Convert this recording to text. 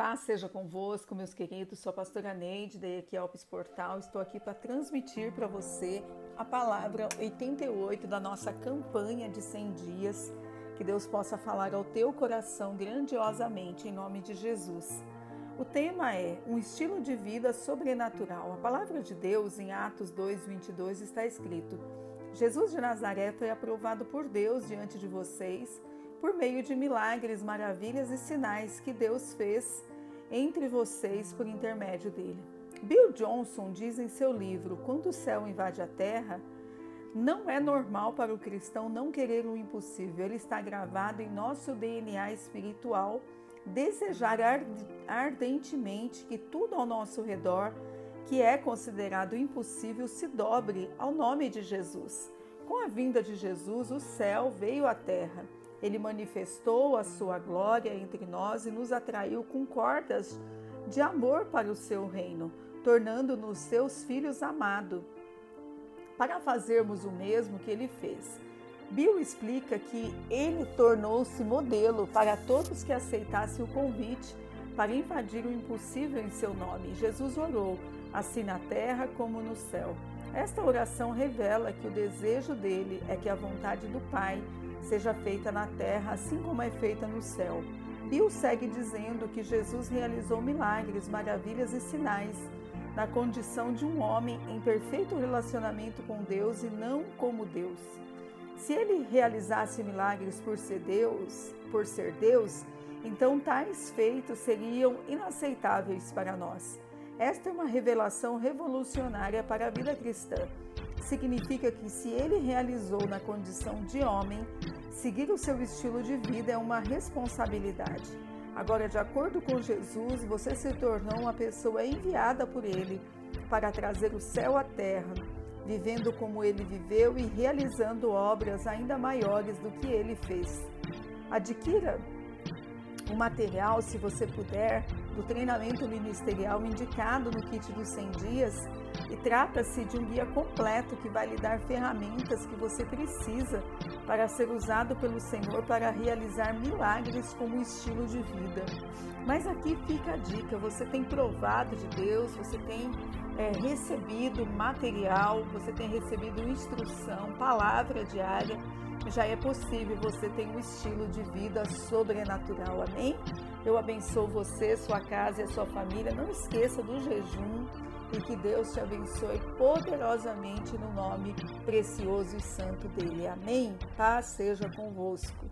Paz seja convosco, meus queridos. Sou a pastora Neide, da Equialpes Portal. Estou aqui para transmitir para você a palavra 88 da nossa campanha de 100 dias. Que Deus possa falar ao teu coração grandiosamente, em nome de Jesus. O tema é um estilo de vida sobrenatural. A palavra de Deus, em Atos 2, 22, está escrito: Jesus de Nazaré foi aprovado por Deus diante de vocês por meio de milagres, maravilhas e sinais que Deus fez entre vocês por intermédio dele. Bill Johnson diz em seu livro Quando o céu invade a terra, não é normal para o cristão não querer o impossível. Ele está gravado em nosso DNA espiritual desejar ardentemente que tudo ao nosso redor que é considerado impossível se dobre ao nome de Jesus. Com a vinda de Jesus, o céu veio à terra. Ele manifestou a sua glória entre nós e nos atraiu com cordas de amor para o seu reino, tornando-nos seus filhos amados, para fazermos o mesmo que ele fez. Bill explica que ele tornou-se modelo para todos que aceitassem o convite para invadir o impossível em seu nome. Jesus orou, assim na terra como no céu. Esta oração revela que o desejo dele é que a vontade do Pai seja feita na terra, assim como é feita no céu. Bill segue dizendo que Jesus realizou milagres, maravilhas e sinais na condição de um homem em perfeito relacionamento com Deus e não como Deus. Se ele realizasse milagres por ser Deus, por ser Deus, então tais feitos seriam inaceitáveis para nós. Esta é uma revelação revolucionária para a vida cristã significa que se ele realizou na condição de homem, seguir o seu estilo de vida é uma responsabilidade. Agora, de acordo com Jesus, você se tornou uma pessoa enviada por ele para trazer o céu à terra, vivendo como ele viveu e realizando obras ainda maiores do que ele fez. Adquira o material, se você puder, do treinamento ministerial indicado no kit dos 100 dias e trata-se de um guia completo que vai lhe dar ferramentas que você precisa para ser usado pelo Senhor para realizar milagres como estilo de vida. Mas aqui fica a dica: você tem provado de Deus, você tem é, recebido material, você tem recebido instrução, palavra diária já é possível você ter um estilo de vida sobrenatural. Amém? Eu abençoo você, sua casa e a sua família. Não esqueça do jejum e que Deus te abençoe poderosamente no nome precioso e santo dele. Amém? Paz seja convosco.